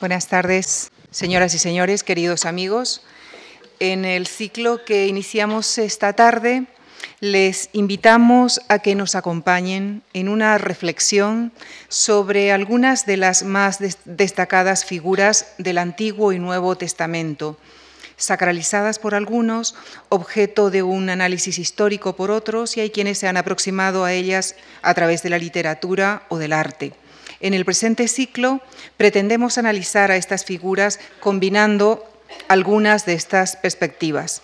Buenas tardes, señoras y señores, queridos amigos. En el ciclo que iniciamos esta tarde, les invitamos a que nos acompañen en una reflexión sobre algunas de las más destacadas figuras del Antiguo y Nuevo Testamento, sacralizadas por algunos, objeto de un análisis histórico por otros, y hay quienes se han aproximado a ellas a través de la literatura o del arte. En el presente ciclo pretendemos analizar a estas figuras combinando algunas de estas perspectivas.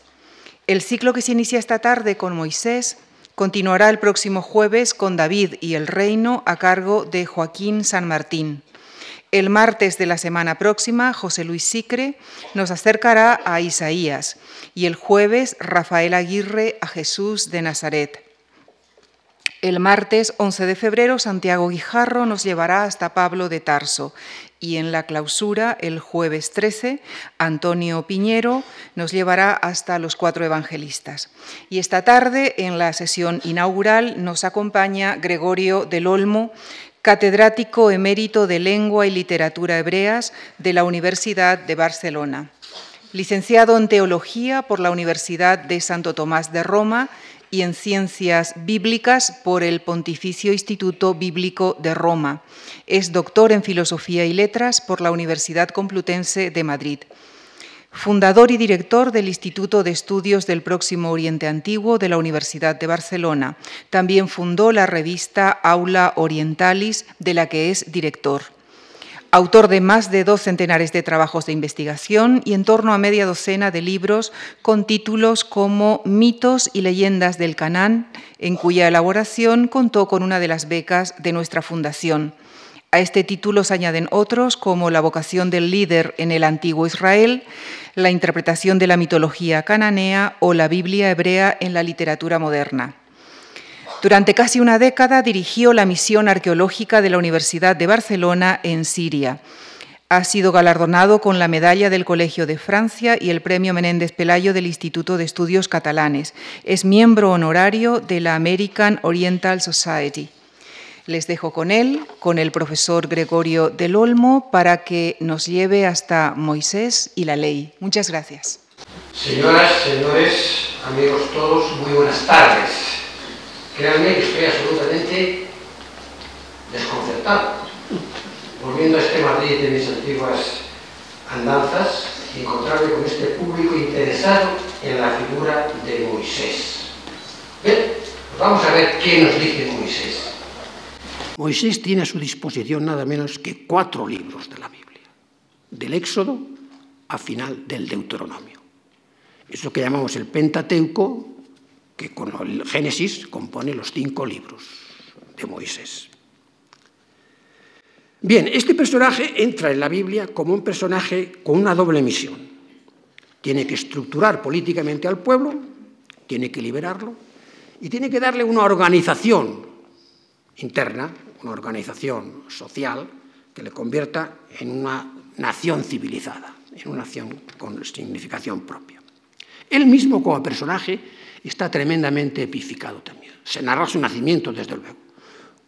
El ciclo que se inicia esta tarde con Moisés continuará el próximo jueves con David y el reino a cargo de Joaquín San Martín. El martes de la semana próxima, José Luis Sicre nos acercará a Isaías y el jueves, Rafael Aguirre a Jesús de Nazaret. El martes 11 de febrero, Santiago Guijarro nos llevará hasta Pablo de Tarso y en la clausura, el jueves 13, Antonio Piñero nos llevará hasta los cuatro evangelistas. Y esta tarde, en la sesión inaugural, nos acompaña Gregorio del Olmo, catedrático emérito de Lengua y Literatura Hebreas de la Universidad de Barcelona. Licenciado en Teología por la Universidad de Santo Tomás de Roma y en Ciencias Bíblicas por el Pontificio Instituto Bíblico de Roma. Es doctor en Filosofía y Letras por la Universidad Complutense de Madrid. Fundador y director del Instituto de Estudios del Próximo Oriente Antiguo de la Universidad de Barcelona. También fundó la revista Aula Orientalis, de la que es director autor de más de dos centenares de trabajos de investigación y en torno a media docena de libros con títulos como Mitos y leyendas del Canán, en cuya elaboración contó con una de las becas de nuestra fundación. A este título se añaden otros como La vocación del líder en el antiguo Israel, la interpretación de la mitología cananea o la Biblia hebrea en la literatura moderna. Durante casi una década dirigió la misión arqueológica de la Universidad de Barcelona en Siria. Ha sido galardonado con la medalla del Colegio de Francia y el premio Menéndez Pelayo del Instituto de Estudios Catalanes. Es miembro honorario de la American Oriental Society. Les dejo con él, con el profesor Gregorio del Olmo, para que nos lleve hasta Moisés y la ley. Muchas gracias. Señoras, señores, amigos todos, muy buenas tardes. Créanme que estoy absolutamente desconcertado. Volviendo a este Madrid de mis antiguas andanzas y encontrarme con este público interesado en la figura de Moisés. Pues vamos a ver qué nos dice Moisés. Moisés tiene a su disposición nada menos que cuatro libros de la Biblia, del Éxodo a final del Deuteronomio. Eso que llamamos el Pentateuco que con el Génesis compone los cinco libros de Moisés. Bien, este personaje entra en la Biblia como un personaje con una doble misión. Tiene que estructurar políticamente al pueblo, tiene que liberarlo y tiene que darle una organización interna, una organización social que le convierta en una nación civilizada, en una nación con significación propia. Él mismo como personaje está tremendamente epificado también. Se narra su nacimiento, desde luego,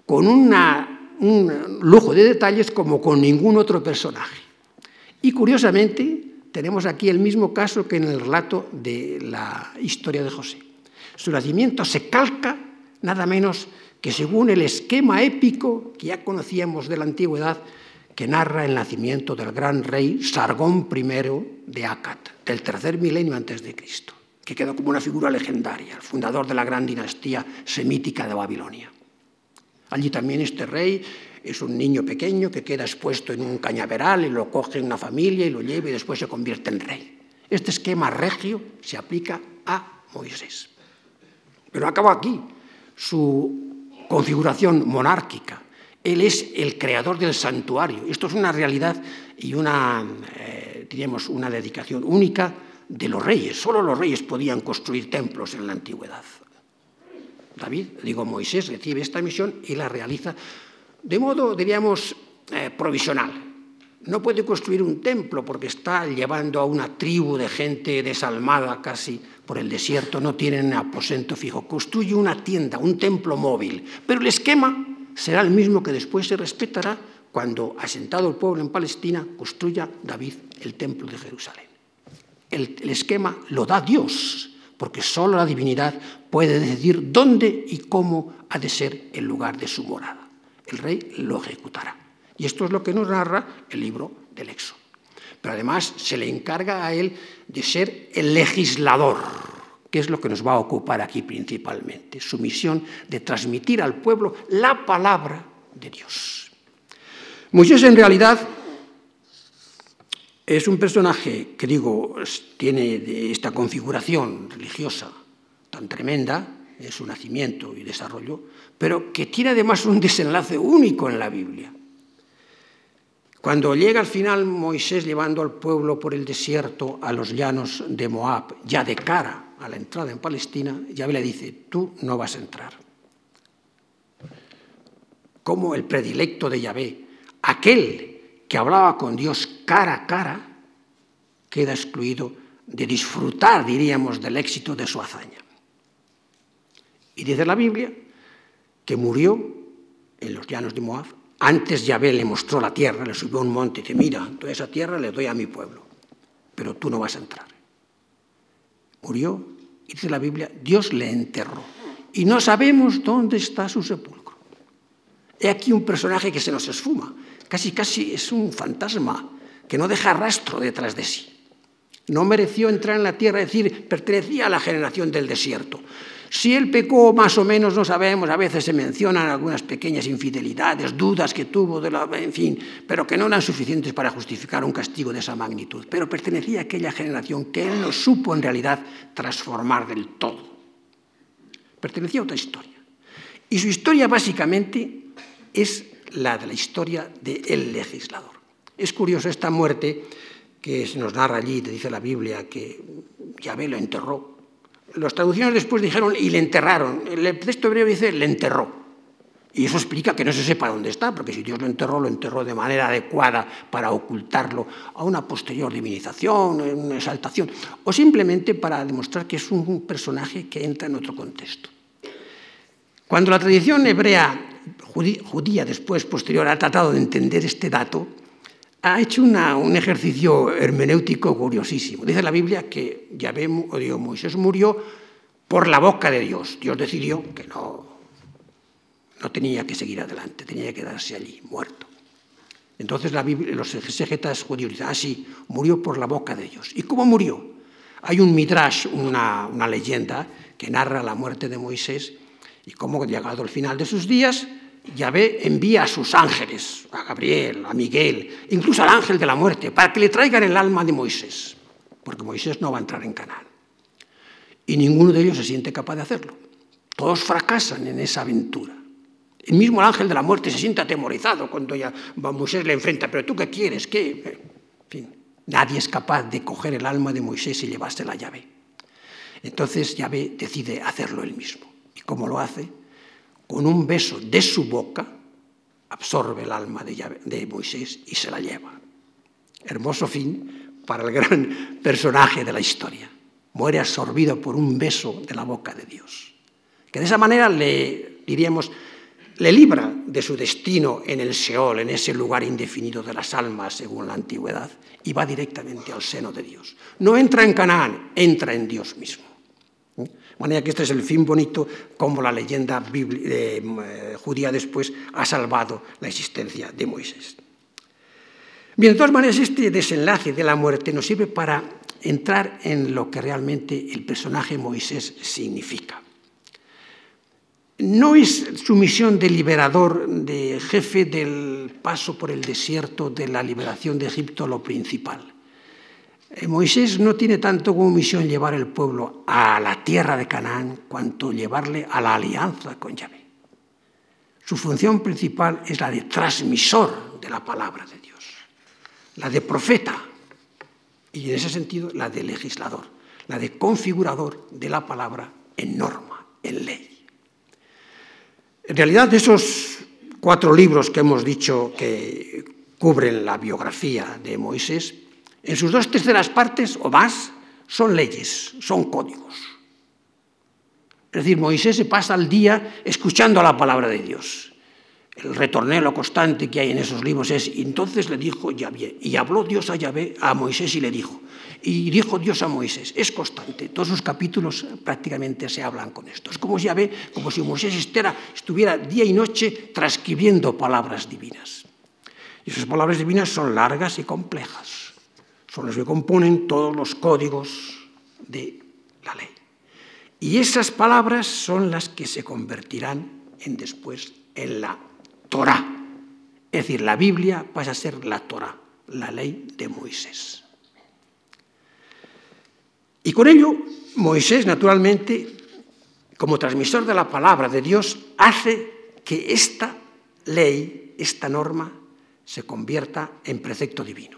con un lujo de detalles como con ningún otro personaje. Y curiosamente, tenemos aquí el mismo caso que en el relato de la historia de José. Su nacimiento se calca nada menos que según el esquema épico que ya conocíamos de la antigüedad, que narra el nacimiento del gran rey Sargón I de Acat, del tercer milenio antes de Cristo que quedó como una figura legendaria, el fundador de la gran dinastía semítica de Babilonia. Allí también este rey es un niño pequeño que queda expuesto en un cañaveral y lo coge una familia y lo lleva y después se convierte en rey. Este esquema regio se aplica a Moisés. Pero acaba aquí su configuración monárquica. Él es el creador del santuario. Esto es una realidad y una, eh, una dedicación única de los reyes. Solo los reyes podían construir templos en la antigüedad. David, digo Moisés, recibe esta misión y la realiza de modo, diríamos, eh, provisional. No puede construir un templo porque está llevando a una tribu de gente desalmada casi por el desierto, no tienen aposento fijo. Construye una tienda, un templo móvil, pero el esquema será el mismo que después se respetará cuando, asentado el pueblo en Palestina, construya David el templo de Jerusalén. El, esquema lo da Dios, porque solo la divinidad puede decidir dónde y cómo ha de ser el lugar de su morada. El rey lo ejecutará. Y esto es lo que nos narra el libro del Éxodo. Pero además se le encarga a él de ser el legislador, que es lo que nos va a ocupar aquí principalmente, su misión de transmitir al pueblo la palabra de Dios. Moisés en realidad es un personaje que digo tiene esta configuración religiosa tan tremenda en su nacimiento y desarrollo, pero que tiene además un desenlace único en la Biblia. Cuando llega al final Moisés llevando al pueblo por el desierto a los llanos de Moab, ya de cara a la entrada en Palestina, Yahvé le dice, tú no vas a entrar. Como el predilecto de Yahvé, aquel que hablaba con Dios cara a cara, queda excluido de disfrutar, diríamos, del éxito de su hazaña. Y dice la Biblia que murió en los llanos de Moab. Antes Yahvé le mostró la tierra, le subió a un monte y dice, mira, toda esa tierra le doy a mi pueblo, pero tú no vas a entrar murió, y dice la Biblia, Dios le enterró. Y no sabemos dónde está su sepulcro. He aquí un personaje que se nos esfuma, casi casi es un fantasma que no deja rastro detrás de sí. No mereció entrar en la tierra, es decir, pertenecía a la generación del desierto. Si él pecó más o menos no sabemos, a veces se mencionan algunas pequeñas infidelidades, dudas que tuvo, de la, en fin, pero que no eran suficientes para justificar un castigo de esa magnitud. Pero pertenecía a aquella generación que él no supo en realidad transformar del todo. Pertenecía a otra historia. Y su historia básicamente es la de la historia del legislador. Es curioso esta muerte que se nos narra allí, te dice la Biblia, que Yahvé lo enterró los traducciones después dijeron y le enterraron. El texto hebreo dice le enterró. Y eso explica que no se sepa dónde está, porque si Dios lo enterró, lo enterró de manera adecuada para ocultarlo a una posterior divinización, una exaltación, o simplemente para demostrar que es un personaje que entra en otro contexto. Cuando la tradición hebrea judía después, posterior, ha tratado de entender este dato, ha hecho un ejercicio hermenéutico curiosísimo. Dice la Biblia que Yahvé, o Dios, Moisés murió por la boca de Dios. Dios decidió que no, no tenía que seguir adelante, tenía que quedarse allí, muerto. Entonces la Biblia, los exegetas judíos dicen, ah, sí, murió por la boca de Dios. ¿Y cómo murió? Hay un midrash, una, una leyenda, que narra la muerte de Moisés y cómo, llegado al final de sus días, Yahvé envía a sus ángeles, a Gabriel, a Miguel, incluso al ángel de la muerte, para que le traigan el alma de Moisés, porque Moisés no va a entrar en Canaán. Y ninguno de ellos se siente capaz de hacerlo. Todos fracasan en esa aventura. El mismo ángel de la muerte se siente atemorizado cuando ya Moisés le enfrenta, pero tú qué quieres, qué... En fin, nadie es capaz de coger el alma de Moisés y llevarse la llave. Entonces Yahvé decide hacerlo él mismo. ¿Y cómo lo hace? Con un beso de su boca, absorbe el alma de, Moisés y se la lleva. Hermoso fin para el gran personaje de la historia. Muere absorbido por un beso de la boca de Dios. Que de esa manera le, diríamos, le libra de su destino en el Seol, en ese lugar indefinido de las almas, según la antigüedad, y va directamente al seno de Dios. No entra en Canaán, entra en Dios mismo. Manera que este es el fin bonito, como la leyenda eh, judía después ha salvado la existencia de Moisés. Bien, de todas maneras, este desenlace de la muerte nos sirve para entrar en lo que realmente el personaje Moisés significa. No es su misión de liberador, de jefe del paso por el desierto, de la liberación de Egipto, lo principal. Eh, Moisés no tiene tanto como misión llevar el pueblo a la tierra de Canaán, cuanto llevarle a la alianza con Yahvé. Su función principal es la de transmisor de la palabra de Dios, la de profeta y en ese sentido la de legislador, la de configurador de la palabra en norma, en ley. En realidad, de esos cuatro libros que hemos dicho que cubren la biografía de Moisés, en sus dos terceras partes o más son leyes, son códigos. Es decir, Moisés se pasa el día escuchando la palabra de Dios. el retornelo constante que hay en esos libros es, entonces le dijo Yahvé, y habló Dios a Yahvé, a Moisés y le dijo, y dijo Dios a Moisés, es constante, todos los capítulos prácticamente se hablan con esto. Es como si Yahvé, como si Moisés estuviera día y noche transcribiendo palabras divinas. Y esas palabras divinas son largas y complejas, son las que componen todos los códigos de la ley. Y esas palabras son las que se convertirán en después en la Torah. Es decir, la Biblia pasa a ser la Torah, la ley de Moisés. Y con ello, Moisés, naturalmente, como transmisor de la palabra de Dios, hace que esta ley, esta norma, se convierta en precepto divino.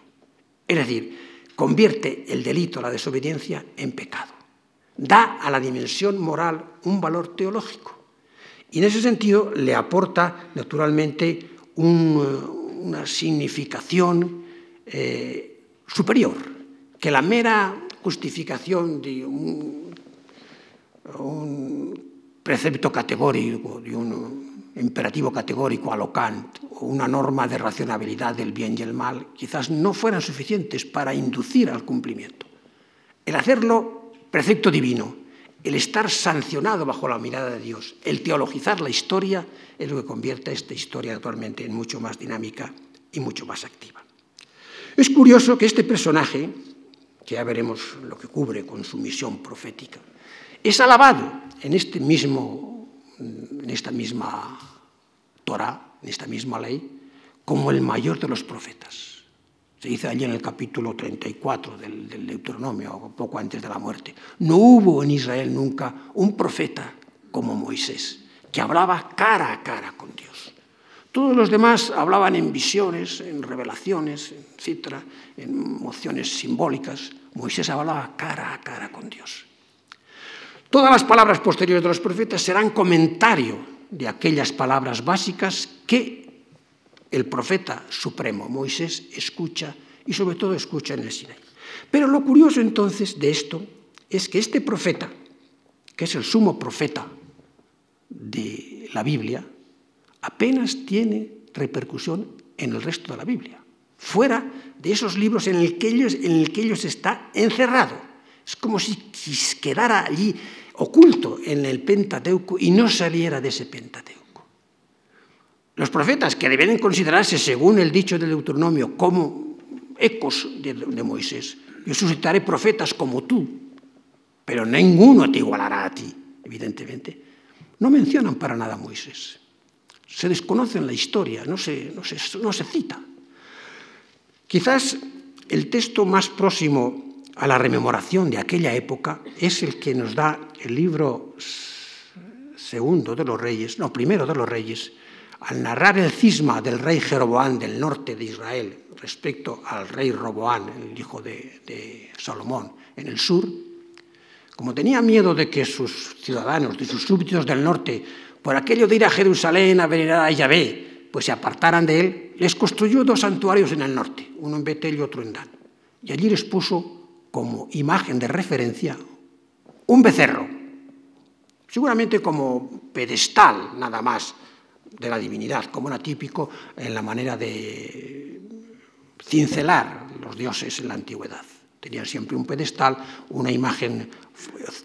Es decir, convierte el delito, la desobediencia, en pecado. Da a la dimensión moral un valor teológico. Y en ese sentido le aporta, naturalmente, una significación eh, superior, que la mera justificación de un, precepto categórico, de un imperativo categórico a lo Kant, o una norma de racionalidad del bien y el mal, quizás no fueran suficientes para inducir al cumplimiento. El hacerlo precepto divino, el estar sancionado bajo la mirada de Dios, el teologizar la historia, es lo que convierte esta historia actualmente en mucho más dinámica y mucho más activa. Es curioso que este personaje, que ya veremos lo que cubre con su misión profética, es alabado en, este mismo, en esta misma Torah, en esta misma ley, como el mayor de los profetas. Se dice allí en el capítulo 34 del, del Deuteronomio, poco antes de la muerte. No hubo en Israel nunca un profeta como Moisés, que hablaba cara a cara con Dios. Todos los demás hablaban en visiones, en revelaciones, etc., en mociones simbólicas. Moisés hablaba cara a cara con Dios. Todas las palabras posteriores de los profetas serán comentario de aquellas palabras básicas que el profeta supremo, Moisés, escucha y sobre todo escucha en el Sinaí. Pero lo curioso entonces de esto es que este profeta, que es el sumo profeta de la Biblia, apenas tiene repercusión en el resto de la Biblia, fuera de esos libros en el que ellos, en el que ellos está encerrado. Es como si quedara allí oculto en el Pentateuco y no saliera de ese Pentateuco. Los profetas, que deben considerarse, según el dicho del Deuteronomio, como ecos de, Moisés, yo suscitaré profetas como tú, pero ninguno te igualará a ti, evidentemente, no mencionan para nada a Moisés. Se desconocen la historia, no se, no no se cita. Quizás el texto más próximo a la rememoración de aquella época es el que nos da el libro segundo de los reyes, no, primero de los reyes, al narrar el cisma del rey Jeroboán del norte de Israel respecto al rey Roboán, el hijo de, Salomón, en el sur, como tenía miedo de que sus ciudadanos, de sus súbditos del norte, por aquello de ir a Jerusalén a venerar a Yahvé, pues se apartaran de él, les construyó dos santuarios en el norte, uno en Betel y otro en Dan. Y allí les puso como imagen de referencia un becerro, seguramente como pedestal nada más de la divinidad, como era típico en la manera de cincelar los dioses en la antigüedad. Tenían siempre un pedestal, una imagen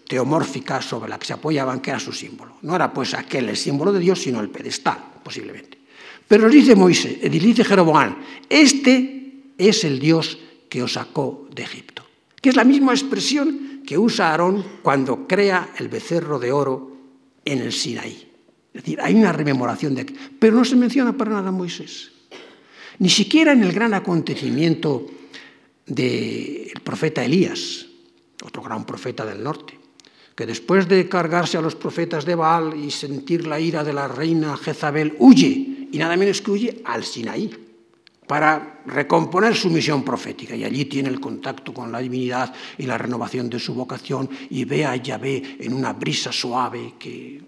teomórfica sobre la que se apoyaban, que era su símbolo. No era pues aquel el símbolo de Dios, sino el pedestal, posiblemente. Pero dice Moisés, dice Jeroboam, este es el Dios que os sacó de Egipto. Que es la misma expresión que usa Aarón cuando crea el becerro de oro en el Sinaí. Es decir, hay una rememoración de. Pero no se menciona para nada a Moisés. Ni siquiera en el gran acontecimiento del profeta Elías, otro gran profeta del norte, que después de cargarse a los profetas de Baal y sentir la ira de la reina Jezabel, huye, y nada menos que huye al Sinaí, para recomponer su misión profética. Y allí tiene el contacto con la divinidad y la renovación de su vocación, y ve a Yahvé en una brisa suave que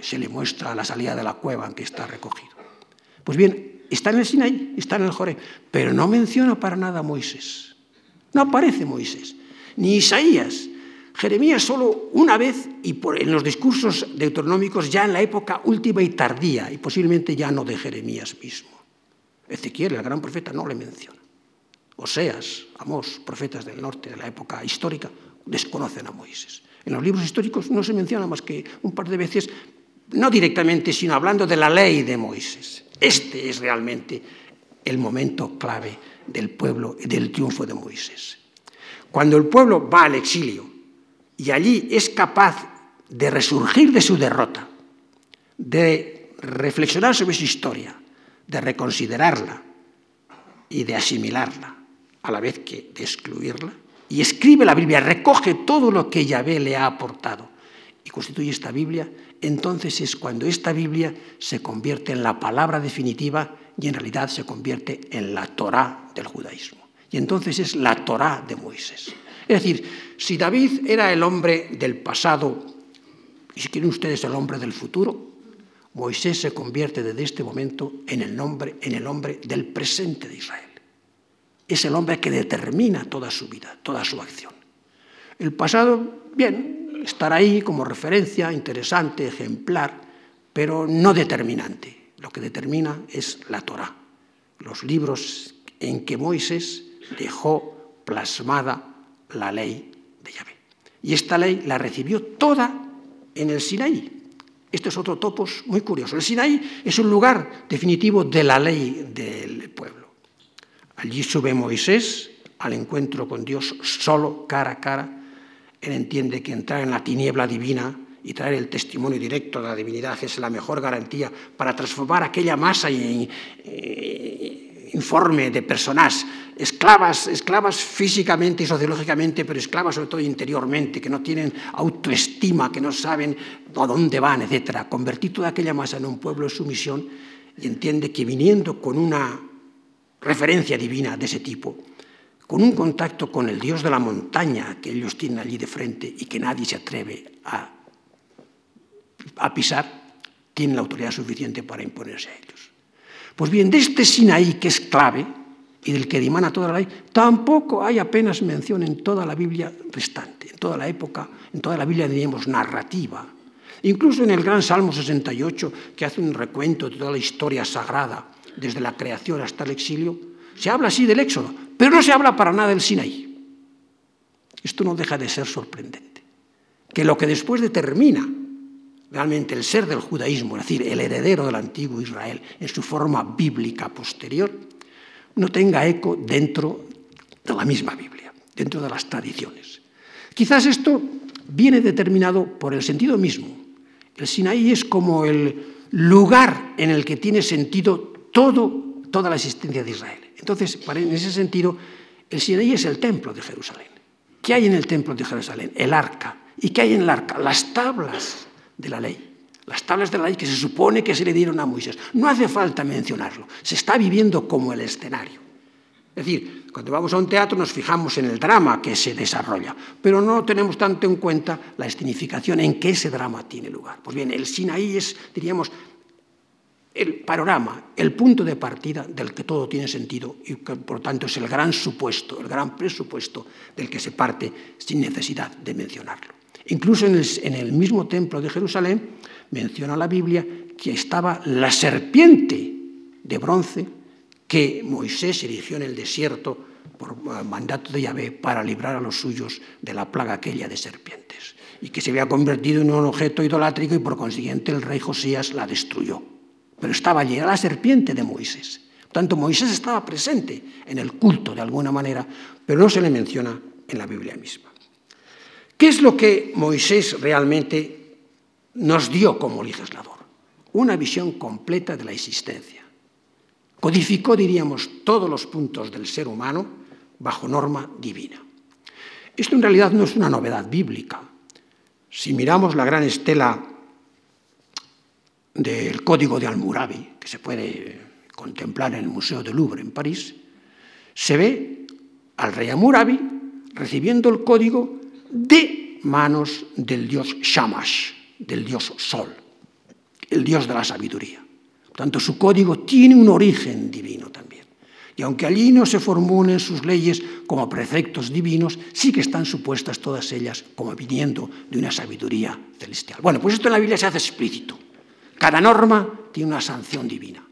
se le muestra la salida de la cueva en que está recogido. Pues bien, está en el Sinaí, está en el Joré, pero no menciona para nada a Moisés. No aparece Moisés, ni Isaías. Jeremías solo una vez y en los discursos deuteronómicos ya en la época última y tardía, y posiblemente ya no de Jeremías mismo. Ezequiel, el gran profeta, no le menciona. Oseas, Amós, profetas del norte de la época histórica, desconocen a Moisés. En los libros históricos no se menciona más que un par de veces, no directamente, sino hablando de la ley de Moisés. Este es realmente el momento clave del pueblo y del triunfo de Moisés. Cuando el pueblo va al exilio y allí es capaz de resurgir de su derrota, de reflexionar sobre su historia, de reconsiderarla y de asimilarla, a la vez que de excluirla, y escribe la Biblia, recoge todo lo que Yahvé le ha aportado y constituye esta Biblia, entonces es cuando esta Biblia se convierte en la palabra definitiva y en realidad se convierte en la Torá del judaísmo. Y entonces es la Torá de Moisés. Es decir, si David era el hombre del pasado, y si quieren ustedes el hombre del futuro, Moisés se convierte desde este momento en el, nombre, en el hombre del presente de Israel. Es el hombre que determina toda su vida, toda su acción. El pasado, bien, estará ahí como referencia, interesante, ejemplar, pero no determinante. Lo que determina es la Torah, los libros en que Moisés dejó plasmada la ley de Yahvé. Y esta ley la recibió toda en el Sinaí, este es otro topos muy curioso. El Sinaí es un lugar definitivo de la ley del pueblo. Allí sube Moisés al encuentro con Dios solo, cara a cara. Él entiende que entrar en la tiniebla divina y traer el testimonio directo de la divinidad es la mejor garantía para transformar aquella masa y, informe de personas esclavas, esclavas físicamente y sociológicamente, pero esclavas sobre todo interiormente, que no tienen autoestima, que no saben a dónde van, etc. Convertir toda aquella masa en un pueblo de sumisión y entiende que viniendo con una referencia divina de ese tipo, con un contacto con el Dios de la montaña que ellos tienen allí de frente y que nadie se atreve a, a pisar, tienen la autoridad suficiente para imponerse a ellos. Pues bien, de este Sinaí, que es clave y del que dimana toda la ley, tampoco hay apenas mención en toda la Biblia restante, en toda la época, en toda la Biblia diríamos narrativa. Incluso en el gran Salmo 68, que hace un recuento de toda la historia sagrada, desde la creación hasta el exilio, se habla así del Éxodo, pero no se habla para nada del Sinaí. Esto no deja de ser sorprendente. Que lo que después determina realmente el ser del judaísmo, es decir, el heredero del antiguo Israel en su forma bíblica posterior, no tenga eco dentro de la misma Biblia, dentro de las tradiciones. Quizás esto viene determinado por el sentido mismo. El Sinaí es como el lugar en el que tiene sentido todo, toda la existencia de Israel. Entonces, en ese sentido, el Sinaí es el templo de Jerusalén. ¿Qué hay en el templo de Jerusalén? El arca. ¿Y qué hay en el arca? Las tablas de la ley. Las tablas de la ley que se supone que se le dieron a Moisés. No hace falta mencionarlo. Se está viviendo como el escenario. Es decir, cuando vamos a un teatro nos fijamos en el drama que se desarrolla, pero no tenemos tanto en cuenta la escenificación en que ese drama tiene lugar. Pues bien, el Sinaí es, diríamos, el panorama, el punto de partida del que todo tiene sentido y que por tanto es el gran supuesto, el gran presupuesto del que se parte sin necesidad de mencionarlo. Incluso en el, mismo templo de Jerusalén menciona la Biblia que estaba la serpiente de bronce que Moisés erigió en el desierto por mandato de Yahvé para librar a los suyos de la plaga aquella de serpientes, y que se había convertido en un objeto idolátrico y por consiguiente el rey Josías la destruyó. Pero estaba allí, la serpiente de Moisés. Por tanto, Moisés estaba presente en el culto de alguna manera, pero no se le menciona en la Biblia misma. ¿Qué es lo que Moisés realmente nos dio como legislador? Una visión completa de la existencia. Codificó, diríamos, todos los puntos del ser humano bajo norma divina. Esto en realidad no es una novedad bíblica. Si miramos la gran estela del Código de Almurabi, que se puede contemplar en el Museo del Louvre en París, se ve al rey Almurabi recibiendo el código de manos del dios Shamash, del dios Sol, el dios de la sabiduría. Por tanto, su código tiene un origen divino también. Y aunque allí no se formulen sus leyes como preceptos divinos, sí que están supuestas todas ellas como viniendo de una sabiduría celestial. Bueno, pues esto en la Biblia se hace explícito. Cada norma tiene una sanción divina.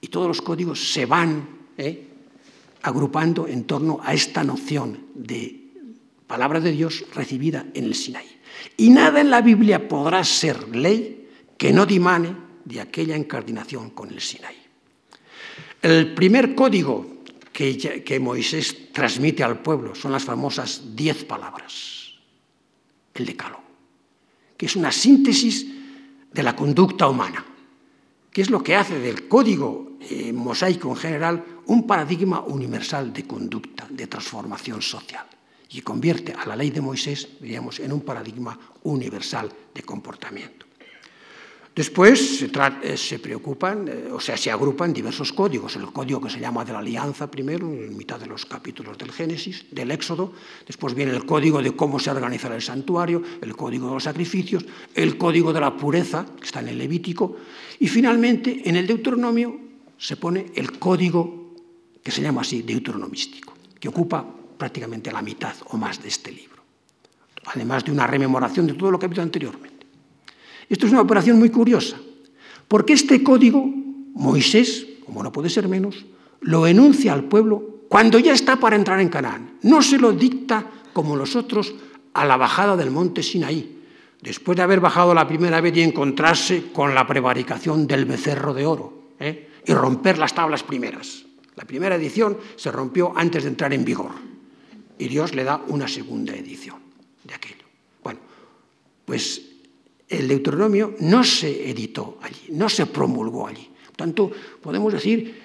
Y todos los códigos se van ¿eh? agrupando en torno a esta noción de palabra de Dios recibida en el Sinaí. Y nada en la Biblia podrá ser ley que no dimane de aquella incardinación con el Sinaí. El primer código que, que Moisés transmite al pueblo son las famosas diez palabras, el decalo, que es una síntesis de la conducta humana, que es lo que hace del código eh, mosaico en general un paradigma universal de conducta, de transformación social, y convierte a la ley de Moisés, diríamos, en un paradigma universal de comportamiento. Después se, eh, se preocupan, eh, o sea, se agrupan diversos códigos. El código que se llama de la alianza primero, en mitad de los capítulos del Génesis, del Éxodo. Después viene el código de cómo se organiza el santuario, el código de los sacrificios, el código de la pureza, que está en el Levítico. Y finalmente, en el Deuteronomio se pone el código que se llama así, deuteronomístico, que ocupa prácticamente la mitad o más de este libro. Además de una rememoración de todo lo que ha habido anteriormente. Esto es una operación muy curiosa, porque este código, Moisés, como no puede ser menos, lo enuncia al pueblo cuando ya está para entrar en Canaán. No se lo dicta como los otros a la bajada del monte Sinaí, después de haber bajado la primera vez y encontrarse con la prevaricación del becerro de oro ¿eh? y romper las tablas primeras. La primera edición se rompió antes de entrar en vigor y Dios le da una segunda edición de aquello. Bueno, pues el Deuteronomio no se editó allí, no se promulgó allí. Por tanto, podemos decir,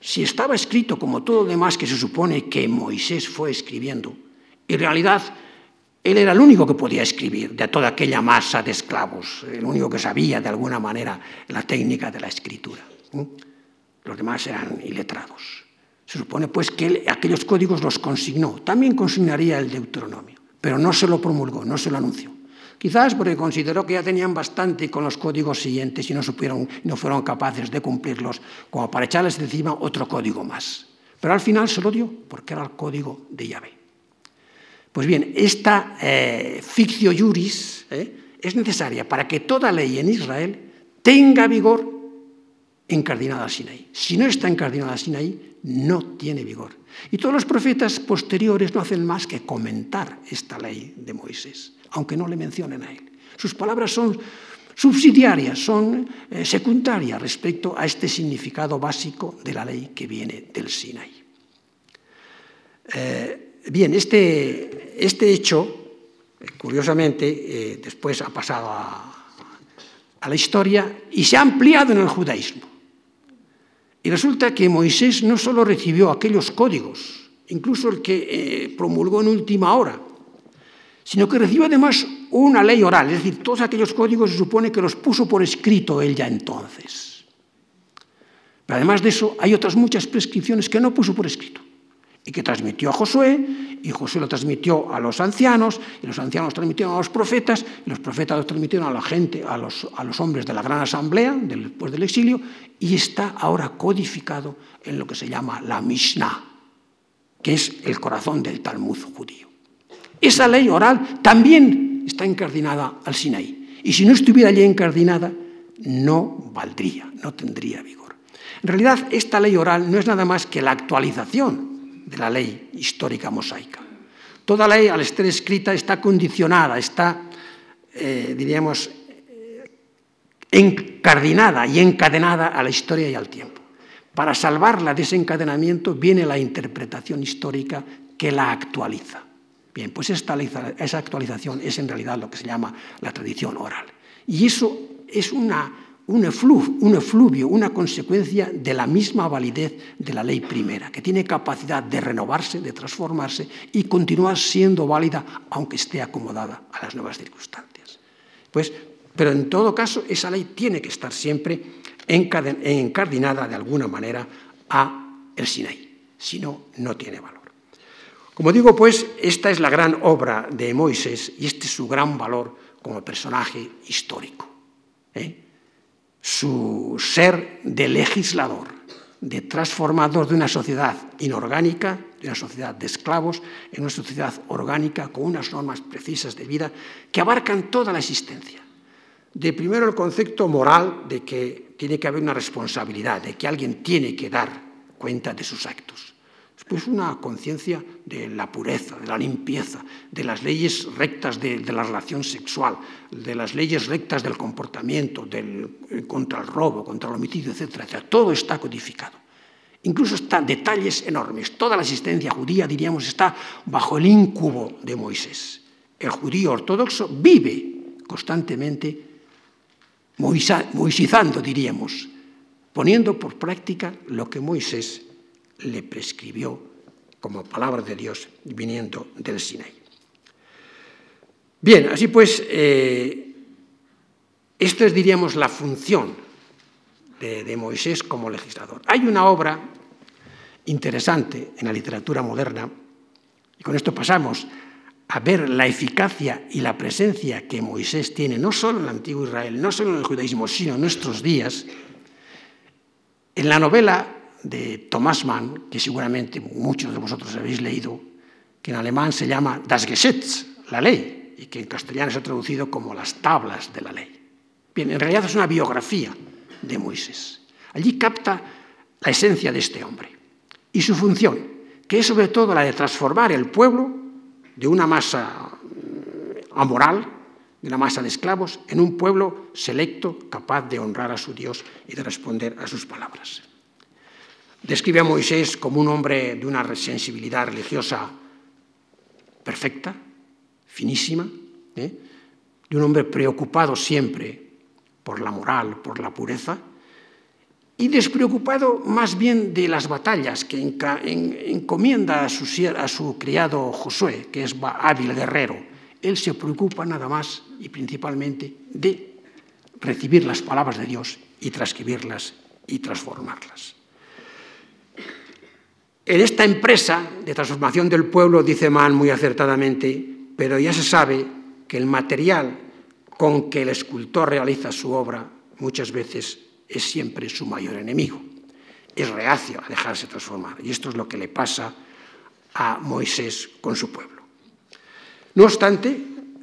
si estaba escrito como todo lo demás que se supone que Moisés fue escribiendo, en realidad él era el único que podía escribir de toda aquella masa de esclavos, el único que sabía de alguna manera la técnica de la escritura. Los demás eran iletrados. Se supone pues que aquellos códigos los consignó. También consignaría el Deuteronomio, pero no se lo promulgó, no se lo anunció. Quizás porque consideró que ya tenían bastante con los códigos siguientes y no, supieron, no fueron capaces de cumplirlos, como para echarles encima otro código más. Pero al final se lo dio, porque era el código de Yahvé. Pues bien, esta eh, fictio juris eh, es necesaria para que toda ley en Israel tenga vigor encardinada al Sinaí. Si no está encardinada al Sinaí, no tiene vigor. Y todos los profetas posteriores no hacen más que comentar esta ley de Moisés aunque no le mencionen a él. Sus palabras son subsidiarias, son eh, secundarias respecto a este significado básico de la ley que viene del Sinaí. Eh, bien, este, este, hecho, curiosamente, eh, después ha pasado a la historia y se ha ampliado en el judaísmo. Y resulta que Moisés no solo recibió aquellos códigos, incluso el que promulgó en última hora, sino que recibe además una ley oral, es decir, todos aquellos códigos se supone que los puso por escrito él ya entonces. Pero además de eso, hay otras muchas prescripciones que no puso por escrito y que transmitió a Josué, y Josué lo transmitió a los ancianos, y los ancianos transmitieron a los profetas, y los profetas lo transmitieron a la gente, a los, a los hombres de la gran asamblea después del exilio, y está ahora codificado en lo que se llama la Mishnah, que es el corazón del Talmud judío. Esa ley oral también está encardinada al Sinaí. Y si no estuviera allí encardinada, no valdría, no tendría vigor. En realidad, esta ley oral no es nada más que la actualización de la ley histórica mosaica. Toda ley, al estar escrita, está condicionada, está, eh, diríamos, encardinada y encadenada a la historia y al tiempo. Para salvarla de ese encadenamiento viene la interpretación histórica que la actualiza. Bien, pues esa actualización es en realidad lo que se llama la tradición oral. Y eso es una, un, efluvio, una consecuencia de la misma validez de la ley primera, que tiene capacidad de renovarse, de transformarse y continuar siendo válida aunque esté acomodada a las nuevas circunstancias. Pues, pero en todo caso, esa ley tiene que estar siempre encardinada de alguna manera a el Sinaí, si no, no tiene valor. Como digo, pues, esta es la gran obra de Moisés y este es su gran valor como personaje histórico. ¿eh? Su ser de legislador, de transformador de una sociedad inorgánica, de una sociedad de esclavos, en una sociedad orgánica con unas normas precisas de vida que abarcan toda la existencia. De primero el concepto moral de que tiene que haber una responsabilidad, de que alguien tiene que dar cuenta de sus actos. Después una conciencia de la pureza, de la limpieza, de las leyes rectas de, la relación sexual, de las leyes rectas del comportamiento, del, contra el robo, contra el homicidio, etc. etc. Todo está codificado. Incluso están detalles enormes. Toda la existencia judía, diríamos, está bajo el incubo de Moisés. El judío ortodoxo vive constantemente moisizando, diríamos, poniendo por práctica lo que Moisés le prescribió como palabra de Dios viniendo del Sinaí. Bien, así pues, eh, esto es, diríamos, la función de Moisés como legislador. Hay una obra interesante en la literatura moderna, y con esto pasamos a ver la eficacia y la presencia que Moisés tiene, no solo en el antiguo Israel, no solo en el judaísmo, sino en nuestros días, en la novela de Thomas Mann, que seguramente muchos de vosotros habéis leído, que en alemán se llama Das Gesetz, la ley, y que en castellano se ha traducido como las tablas de la ley. Bien, en realidad es una biografía de Moisés. Allí capta la esencia de este hombre y su función, que es sobre todo la de transformar el pueblo de una masa amoral, de una masa de esclavos, en un pueblo selecto, capaz de honrar a su Dios y de responder a sus palabras. Describe a Moisés como un hombre de una sensibilidad religiosa perfecta, finísima, ¿eh? de un hombre preocupado siempre por la moral, por la pureza, y despreocupado más bien de las batallas que encomienda a su, a su criado Josué, que es hábil guerrero. Él se preocupa nada más y principalmente de recibir las palabras de Dios y transcribirlas y transformarlas. En esta empresa de transformación del pueblo, dice Mann muy acertadamente, pero ya se sabe que el material con que el escultor realiza su obra muchas veces es siempre su mayor enemigo. Es reacio a dejarse transformar. Y esto es lo que le pasa a Moisés con su pueblo. No obstante,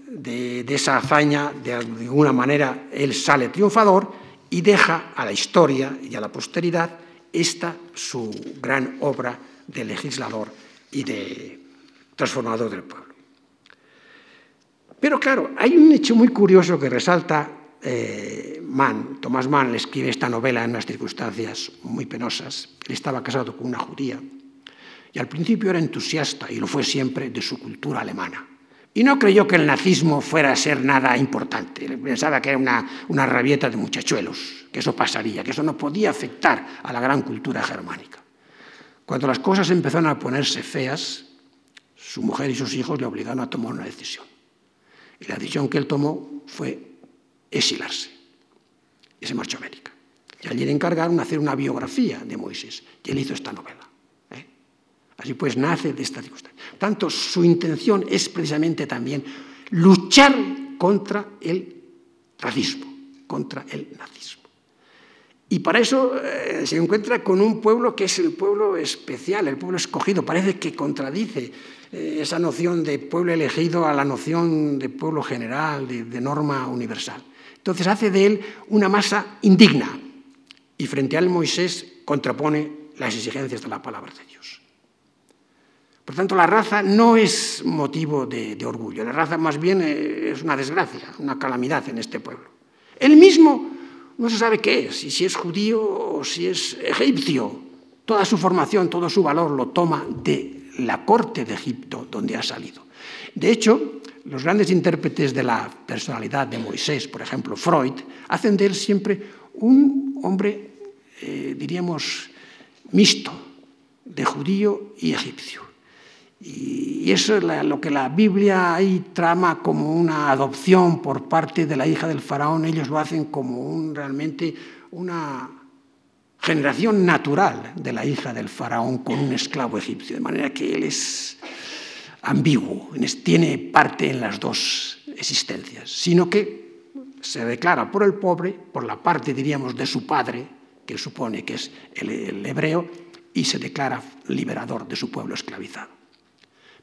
de, de esa hazaña, de alguna manera, él sale triunfador y deja a la historia y a la posteridad esta su gran obra de legislador y de transformador del pueblo. Pero claro, hay un hecho muy curioso que resalta eh, Mann. Tomás Mann le escribe esta novela en unas circunstancias muy penosas. Él estaba casado con una judía y al principio era entusiasta, y lo fue siempre, de su cultura alemana. Y no creyó que el nazismo fuera a ser nada importante. Pensaba que era una, una rabieta de muchachuelos, que eso pasaría, que eso no podía afectar a la gran cultura germánica. Cuando las cosas empezaron a ponerse feas, su mujer y sus hijos le obligaron a tomar una decisión. Y la decisión que él tomó fue exilarse. Y se marchó a América. Y allí le encargaron hacer una biografía de Moisés. Y él hizo esta novela. ¿eh? Así pues, nace de esta circunstancia. Tanto, su intención es precisamente también luchar contra el racismo, contra el nazismo. Y para eso eh, se encuentra con un pueblo que es el pueblo especial, el pueblo escogido. Parece que contradice eh, esa noción de pueblo elegido a la noción de pueblo general, de, norma universal. Entonces hace de él una masa indigna y frente al Moisés contrapone las exigencias de la palabra de Dios. Por tanto, la raza no es motivo de, de orgullo, la raza más bien eh, es una desgracia, una calamidad en este pueblo. Él mismo no se sabe qué es, y si es judío o si es egipcio. Toda su formación, todo su valor lo toma de la corte de Egipto donde ha salido. De hecho, los grandes intérpretes de la personalidad de Moisés, por ejemplo Freud, hacen de él siempre un hombre, eh, diríamos, mixto, de judío y egipcio. Y eso es lo que la Biblia ahí trama como una adopción por parte de la hija del faraón. Ellos lo hacen como un, realmente una generación natural de la hija del faraón con un esclavo egipcio. De manera que él es ambiguo, tiene parte en las dos existencias, sino que se declara por el pobre, por la parte, diríamos, de su padre, que supone que es el, hebreo, y se declara liberador de su pueblo esclavizado.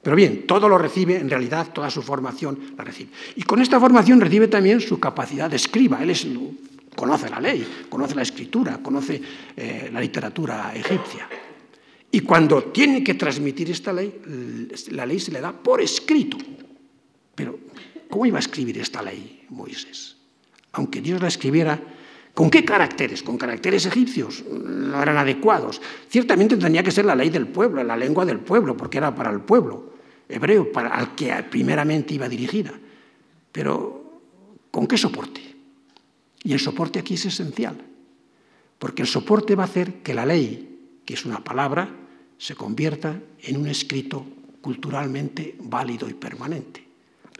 Pero bien, todo lo recibe, en realidad toda su formación la recibe. Y con esta formación recibe también su capacidad de escriba. Él es, conoce la ley, conoce la escritura, conoce eh, la literatura egipcia. Y cuando tiene que transmitir esta ley, la ley se le da por escrito. Pero, ¿cómo iba a escribir esta ley Moisés? Aunque Dios la escribiera, ¿con qué caracteres? Con caracteres egipcios, no eran adecuados. Ciertamente tenía que ser la ley del pueblo, la lengua del pueblo, porque era para el pueblo hebreo, para al que primeramente iba dirigida. Pero, ¿con qué soporte? Y el soporte aquí es esencial, porque el soporte va a hacer que la ley, que es una palabra, se convierta en un escrito culturalmente válido y permanente.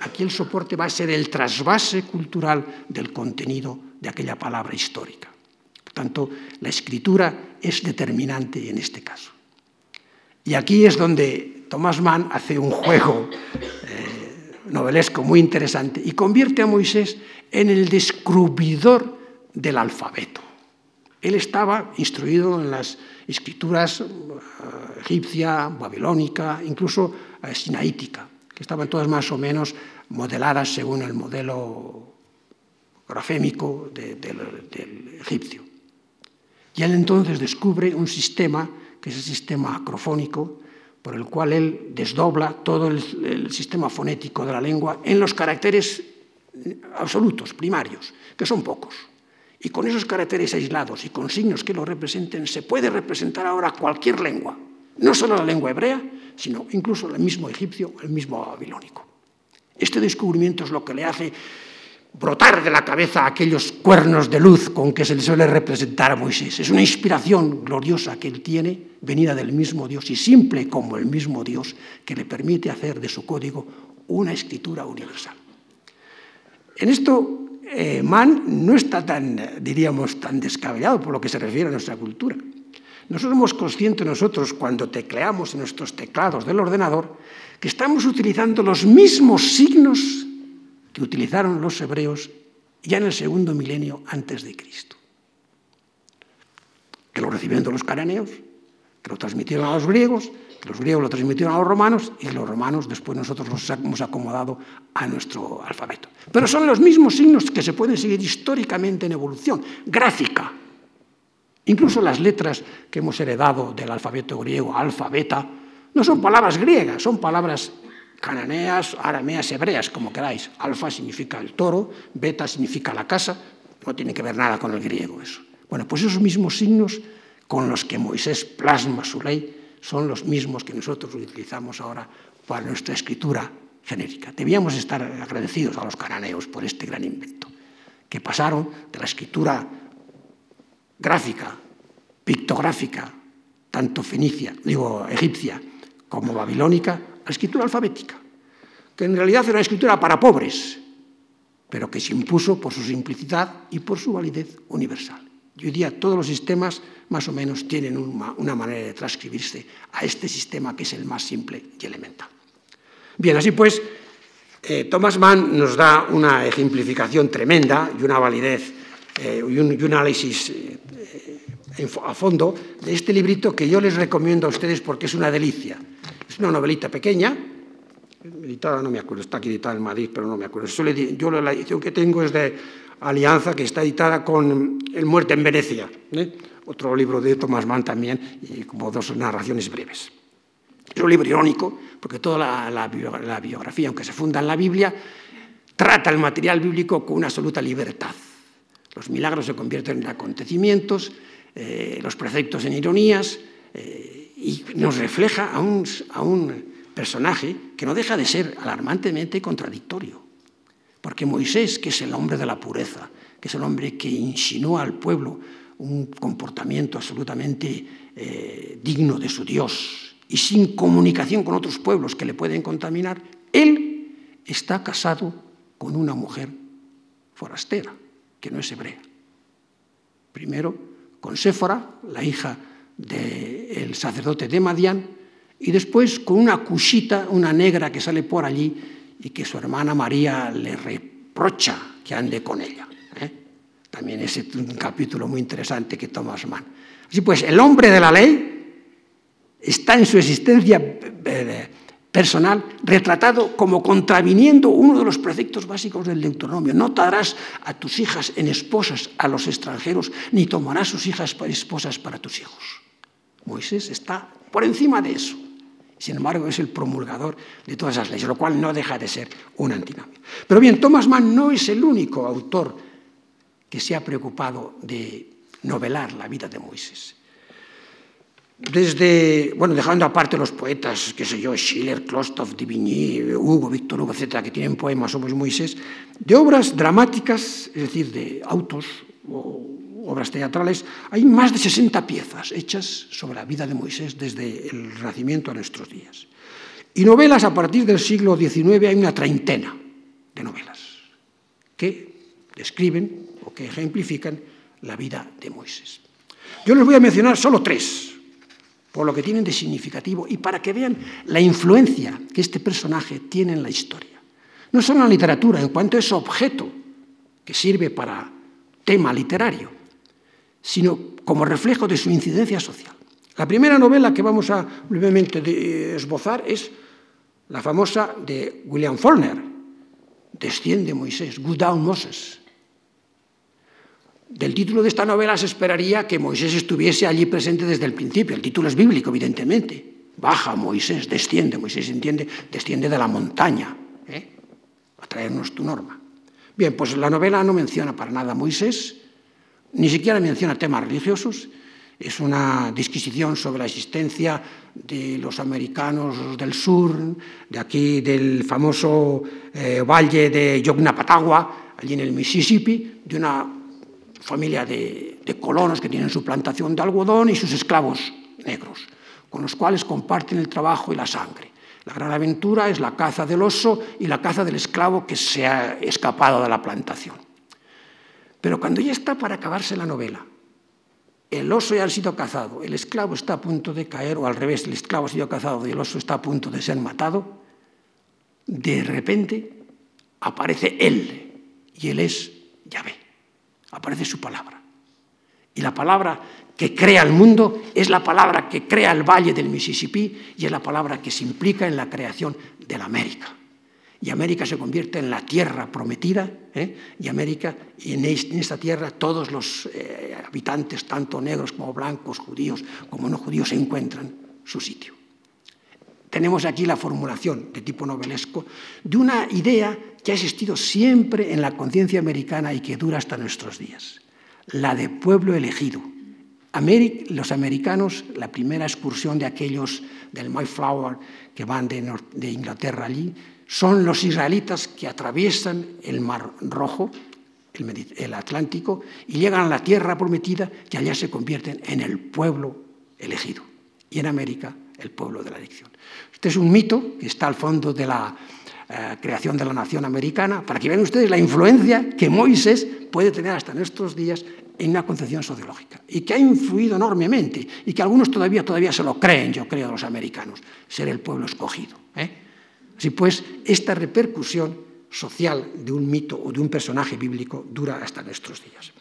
Aquí el soporte va a ser el trasvase cultural del contenido de aquella palabra histórica. Por tanto, la escritura es determinante en este caso. Y aquí es donde Thomas Mann hace un juego eh, novelesco muy interesante y convierte a Moisés en el descubridor del alfabeto. Él estaba instruido en las escrituras eh, egipcia, babilónica, incluso eh, sinaítica, que estaban todas más o menos modeladas según el modelo grafémico del egipcio. Y él entonces descubre un sistema, que es el sistema acrofónico, por el cual él desdobla todo el sistema fonético de la lengua en los caracteres absolutos, primarios, que son pocos. Y con esos caracteres aislados y con signos que lo representen, se puede representar ahora cualquier lengua, no solo la lengua hebrea, sino incluso el mismo egipcio, el mismo babilónico. Este descubrimiento es lo que le hace brotar de la cabeza aquellos cuernos de luz con que se le suele representar a Moisés. Es una inspiración gloriosa que él tiene, venida del mismo Dios y simple como el mismo Dios, que le permite hacer de su código una escritura universal. En esto eh, Mann no está tan, diríamos, tan descabellado por lo que se refiere a nuestra cultura. Nosotros somos conscientes nosotros cuando tecleamos en nuestros teclados del ordenador que estamos utilizando los mismos signos utilizaron los hebreos ya en el segundo milenio antes de Cristo. Que lo recibieron de los cananeos, que lo transmitieron a los griegos, que los griegos lo transmitieron a los romanos y los romanos después nosotros los hemos acomodado a nuestro alfabeto. Pero son los mismos signos que se pueden seguir históricamente en evolución, gráfica. Incluso las letras que hemos heredado del alfabeto griego, alfa, beta, no son palabras griegas, son palabras cananeas, arameas, hebreas, como queráis. Alfa significa el toro, beta significa la casa, no tiene que ver nada con el griego eso. Bueno, pues esos mismos signos con los que Moisés plasma su ley son los mismos que nosotros utilizamos ahora para nuestra escritura genérica. Debíamos estar agradecidos a los cananeos por este gran invento, que pasaron de la escritura gráfica, pictográfica, tanto fenicia, digo egipcia, como babilónica, escritura alfabética, que en realidad era una escritura para pobres, pero que se impuso por su simplicidad y por su validez universal. Y hoy día todos los sistemas más o menos tienen una, manera de transcribirse a este sistema que es el más simple y elemental. Bien, así pues, eh, Thomas Mann nos da una ejemplificación tremenda y una validez eh, y, un, análisis eh, a fondo de este librito que yo les recomiendo a ustedes porque es una delicia. Es una novelita pequeña, editada, no me acuerdo, está aquí editada en Madrid, pero no me acuerdo. Yo la edición que tengo es de Alianza, que está editada con El muerte en Venecia, ¿eh? otro libro de Thomas Mann también, y como dos narraciones breves. Es un libro irónico, porque toda la, biografía, aunque se funda en la Biblia, trata el material bíblico con una absoluta libertad. Los milagros se convierten en acontecimientos, eh, los preceptos en ironías, eh, y nos refleja a un, a un personaje que no deja de ser alarmantemente contradictorio. Porque Moisés, que es el hombre de la pureza, que es el hombre que insinúa al pueblo un comportamiento absolutamente eh, digno de su Dios y sin comunicación con otros pueblos que le pueden contaminar, él está casado con una mujer forastera, que no es hebrea. Primero con Séfora, la hija del sacerdote de Madián, y después con una cusita, una negra que sale por allí y que su hermana María le reprocha que ande con ella. ¿eh? también es un capítulo muy interesante que Thomas Mann. Así pues, el hombre de la ley está en su existencia eh, personal retratado como contraviniendo uno de los preceptos básicos del Deuteronomio. No darás a tus hijas en esposas a los extranjeros, ni tomarás sus hijas esposas para tus hijos. Moisés está por encima de eso. Sin embargo, es el promulgador de todas esas leyes, lo cual no deja de ser un antinomio. Pero bien, Thomas Mann no es el único autor que se ha preocupado de novelar la vida de Moisés. Desde, bueno, dejando aparte los poetas, qué sé yo, Schiller, Klostov, Divigny, Hugo, Víctor Hugo, etcétera, que tienen poemas sobre Moisés, de obras dramáticas, es decir, de autos o obras teatrales, hay más de 60 piezas hechas sobre la vida de Moisés desde el Renacimiento a nuestros días. Y novelas a partir del siglo XIX hay una treintena de novelas que describen o que ejemplifican la vida de Moisés. Yo les voy a mencionar solo tres, por lo que tienen de significativo y para que vean la influencia que este personaje tiene en la historia. No solo en la literatura, en cuanto es objeto que sirve para tema literario, sino como reflejo de su incidencia social. La primera novela que vamos a brevemente esbozar es la famosa de William Faulkner, Desciende Moisés, Good Down Moses. Del título de esta novela se esperaría que Moisés estuviese allí presente desde el principio. El título es bíblico, evidentemente. Baja Moisés, desciende, Moisés entiende, desciende de la montaña, ¿eh? a traernos tu norma. Bien, pues la novela no menciona para nada a Moisés, ni siquiera menciona temas religiosos, es una disquisición sobre la existencia de los americanos del sur, de aquí del famoso eh, valle de Yoknapatagua, allí en el Mississippi, de una familia de, colonos que tienen su plantación de algodón y sus esclavos negros, con los cuales comparten el trabajo y la sangre. La gran aventura es la caza del oso y la caza del esclavo que se ha escapado de la plantación. Pero cuando ya está para acabarse la novela, el oso ya ha sido cazado, el esclavo está a punto de caer, o al revés, el esclavo ha sido cazado y el oso está a punto de ser matado, de repente aparece él, y él es Yahvé, aparece su palabra. Y la palabra que crea el mundo es la palabra que crea el valle del Mississippi y es la palabra que se implica en la creación de la América y América se convierte en la tierra prometida, ¿eh? y América, y en, esta tierra todos los eh, habitantes, tanto negros como blancos, judíos como no judíos, encuentran su sitio. Tenemos aquí la formulación de tipo novelesco de una idea que ha existido siempre en la conciencia americana y que dura hasta nuestros días, la de pueblo elegido. los americanos, la primera excursión de aquellos del Mayflower que van de Inglaterra allí, son los israelitas que atraviesan el Mar Rojo, el, Atlántico, y llegan a la tierra prometida y allá se convierten en el pueblo elegido. Y en América, el pueblo de la elección. Este es un mito que está al fondo de la eh, creación de la nación americana, para que vean ustedes la influencia que Moisés puede tener hasta nuestros días en una concepción sociológica y que ha influido enormemente y que algunos todavía, todavía se lo creen, yo creo, los americanos, ser el pueblo escogido. ¿eh? Así pues, esta repercusión social de un mito o de un personaje bíblico dura hasta nuestros días.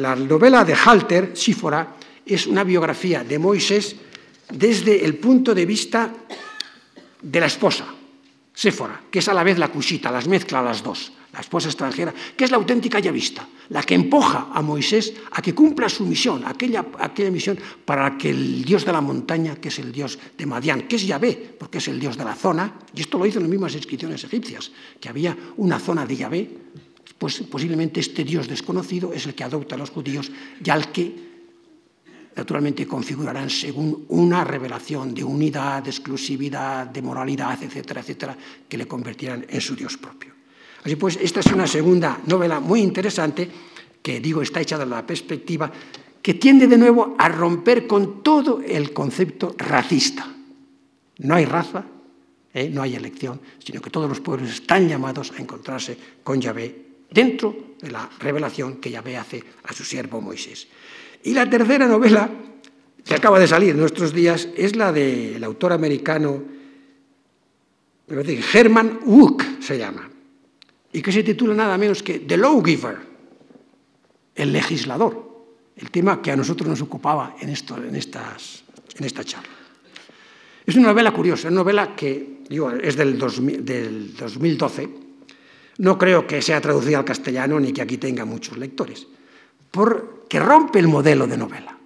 la novela de Halter, Sífora, es una biografía de Moisés desde el punto de vista de la esposa, Séfora, que es a la vez la cuchita, las mezcla las dos la esposa extranjera, que es la auténtica yavista, la que empuja a Moisés a que cumpla su misión, aquella, aquella misión para que el dios de la montaña, que es el dios de Madián, que es Yahvé, porque es el dios de la zona, y esto lo hizo en las mismas inscripciones egipcias, que había una zona de Yahvé, pues posiblemente este dios desconocido es el que adopta a los judíos y al que naturalmente configurarán según una revelación de unidad, de exclusividad, de moralidad, etcétera, etcétera, que le convertirán en su dios propio. Así pues, esta es una segunda novela muy interesante que, digo, está hecha de la perspectiva que tiende de nuevo a romper con todo el concepto racista. No hay raza, ¿eh? no hay elección, sino que todos los pueblos están llamados a encontrarse con Yahvé dentro de la revelación que Yahvé hace a su siervo Moisés. Y la tercera novela, que acaba de salir en nuestros días, es la del autor americano Herman Wook, se llama y que se titula nada menos que The Lawgiver, el legislador, el tema que a nosotros nos ocupaba en, esto, en, estas, en esta charla. Es una novela curiosa, una novela que es del, del 2012. No creo que sea traducida al castellano ni que aquí tenga muchos lectores, porque rompe el modelo de novela.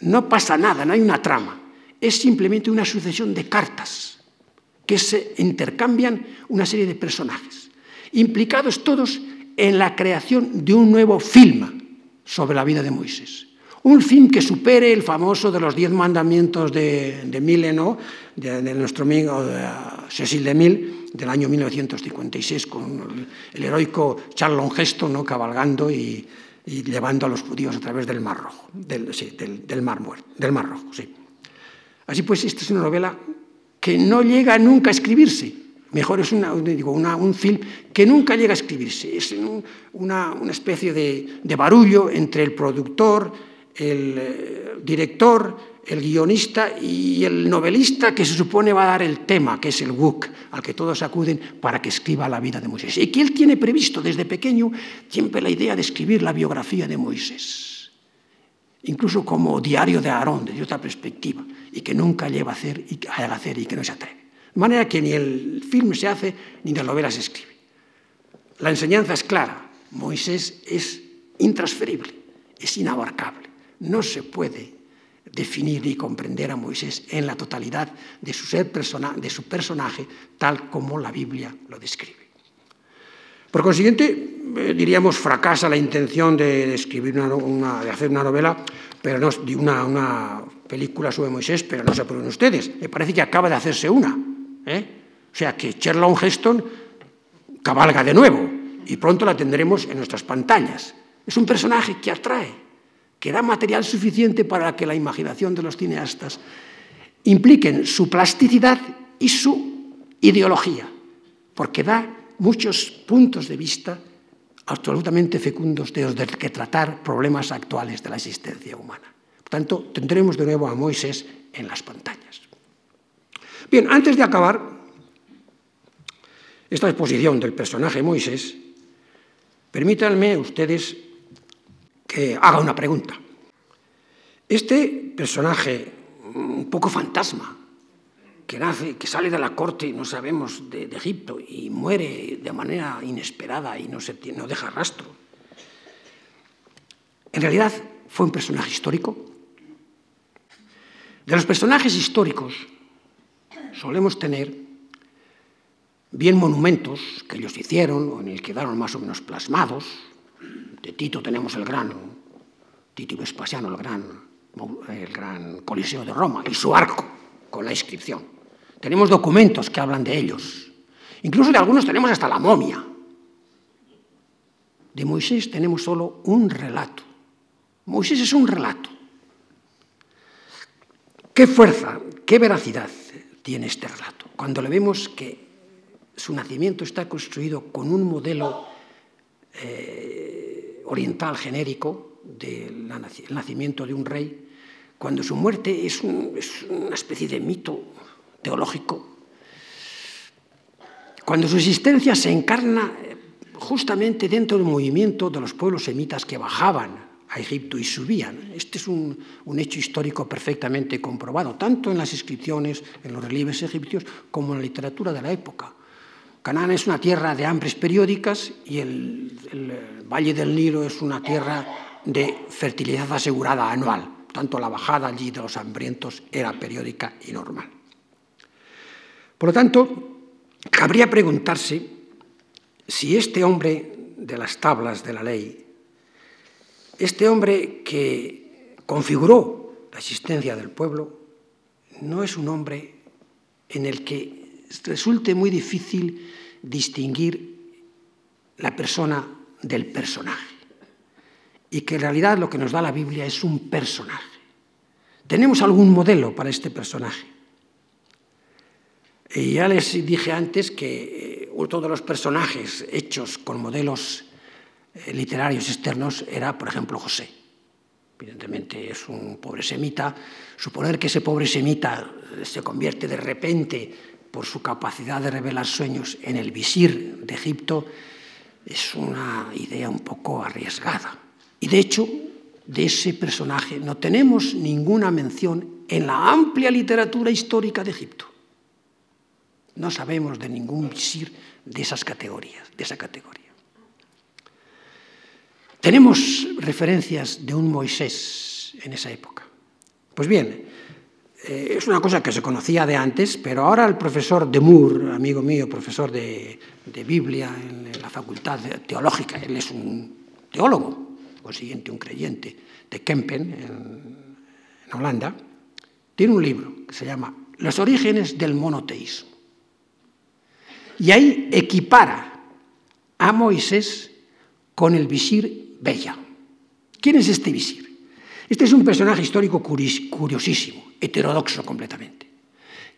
No pasa nada, no hay una trama, es simplemente una sucesión de cartas que se intercambian una serie de personajes, implicados todos en la creación de un nuevo film sobre la vida de Moisés. Un film que supere el famoso de los diez mandamientos de, de Mileno, de, nuestro amigo Cecil de Mille, del año 1956, con el heroico Charlon Gesto ¿no? cabalgando y, y, llevando a los judíos a través del Mar Rojo, del, del, Mar Muerto, del Mar Rojo. Sí. Así pues, esta es una novela que no llega nunca a escribirse, Mejor es una, digo, un film que nunca llega a escribirse. Es un, una, una, especie de, de, barullo entre el productor, el eh, director, el guionista y el novelista que se supone va a dar el tema, que es el book, al que todos acuden para que escriba la vida de Moisés. Y que él tiene previsto desde pequeño siempre la idea de escribir la biografía de Moisés, incluso como diario de Aarón, desde otra perspectiva, y que nunca lleva a hacer y, a hacer y que no se atreve. De manera que ni el film se hace ni la novela se escribe. La enseñanza es clara. Moisés es intransferible, es inabarcable. No se puede definir ni comprender a Moisés en la totalidad de su, ser persona, de su personaje, tal como la Biblia lo describe. Por consiguiente, eh, diríamos, fracasa la intención de, escribir una, de hacer una novela, pero no una, una película sobre Moisés, pero no se apuren ustedes. Me parece que acaba de hacerse una. ¿Eh? O sea que Sherlock Heston cabalga de nuevo y pronto la tendremos en nuestras pantallas. Es un personaje que atrae, que da material suficiente para que la imaginación de los cineastas impliquen su plasticidad y su ideología, porque da muchos puntos de vista absolutamente fecundos de los que tratar problemas actuales de la existencia humana. Por tanto, tendremos de nuevo a Moisés en las pantallas. Bien, antes de acabar esta exposición del personaje Moisés, permítanme ustedes que haga una pregunta. Este personaje un poco fantasma, que, nace, que sale de la corte, no sabemos, de, Egipto y muere de manera inesperada y no, se, deja rastro, en realidad fue un personaje histórico. De los personajes históricos solemos tener bien monumentos que ellos hicieron o en el que quedaron más o menos plasmados. De Tito tenemos el gran, Tito Vespasiano, el gran, el gran Coliseo de Roma y su arco con la inscripción. Tenemos documentos que hablan de ellos. Incluso de algunos tenemos hasta la momia. De Moisés tenemos solo un relato. Moisés es un relato. ¿Qué fuerza, qué veracidad tiene este relato. Cuando le vemos que su nacimiento está construido con un modelo eh, oriental genérico del nacimiento de un rey, cuando su muerte es, un, una especie de mito teológico, cuando su existencia se encarna eh, justamente dentro del movimiento de los pueblos semitas que bajaban a Egipto y subían. Este es un, hecho histórico perfectamente comprobado, tanto en las inscripciones, en los relieves egipcios, como en la literatura de la época. Canaán es una tierra de hambres periódicas y el, el Valle del Nilo es una tierra de fertilidad asegurada anual. Tanto la bajada allí de los hambrientos era periódica y normal. Por lo tanto, cabría preguntarse si este hombre de las tablas de la ley este hombre que configuró la existencia del pueblo no es un hombre en el que resulte muy difícil distinguir la persona del personaje. Y que en realidad lo que nos da la Biblia es un personaje. Tenemos algún modelo para este personaje. Y ya les dije antes que eh, todos los personajes hechos con modelos Eh, literarios externos era, por ejemplo, José. Evidentemente es un pobre semita. Suponer que ese pobre semita eh, se convierte de repente por su capacidad de revelar sueños en el visir de Egipto es una idea un poco arriesgada. Y de hecho, de ese personaje no tenemos ninguna mención en la amplia literatura histórica de Egipto. No sabemos de ningún visir de esas categorías, de esa categoría. Tenemos referencias de un Moisés en esa época. Pues bien, eh, es una cosa que se conocía de antes, pero ahora el profesor de Moore, amigo mío, profesor de, Biblia en, la facultad teológica, él es un teólogo, consiguiente un creyente de Kempen, en, en Holanda, tiene un libro que se llama Los orígenes del monoteísmo. Y ahí equipara a Moisés con el visir Bella. ¿Quién es este visir? Este es un personaje histórico curiosísimo, heterodoxo completamente,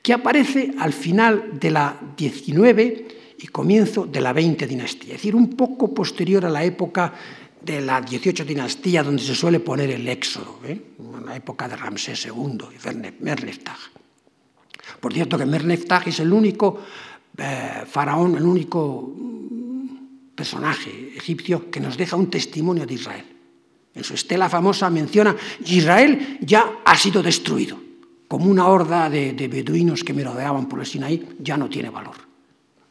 que aparece al final de la 19 y comienzo de la 20 dinastía, es decir, un poco posterior a la época de la 18 dinastía donde se suele poner el éxodo, ¿eh? la época de Ramsés II y Merneftag. Por cierto que Merneftag es el único eh, faraón, el único mm, personaje egipcio que nos deja un testimonio de Israel. En su estela famosa menciona, Israel ya ha sido destruido, como una horda de, beduinos que merodeaban por el Sinaí, ya no tiene valor.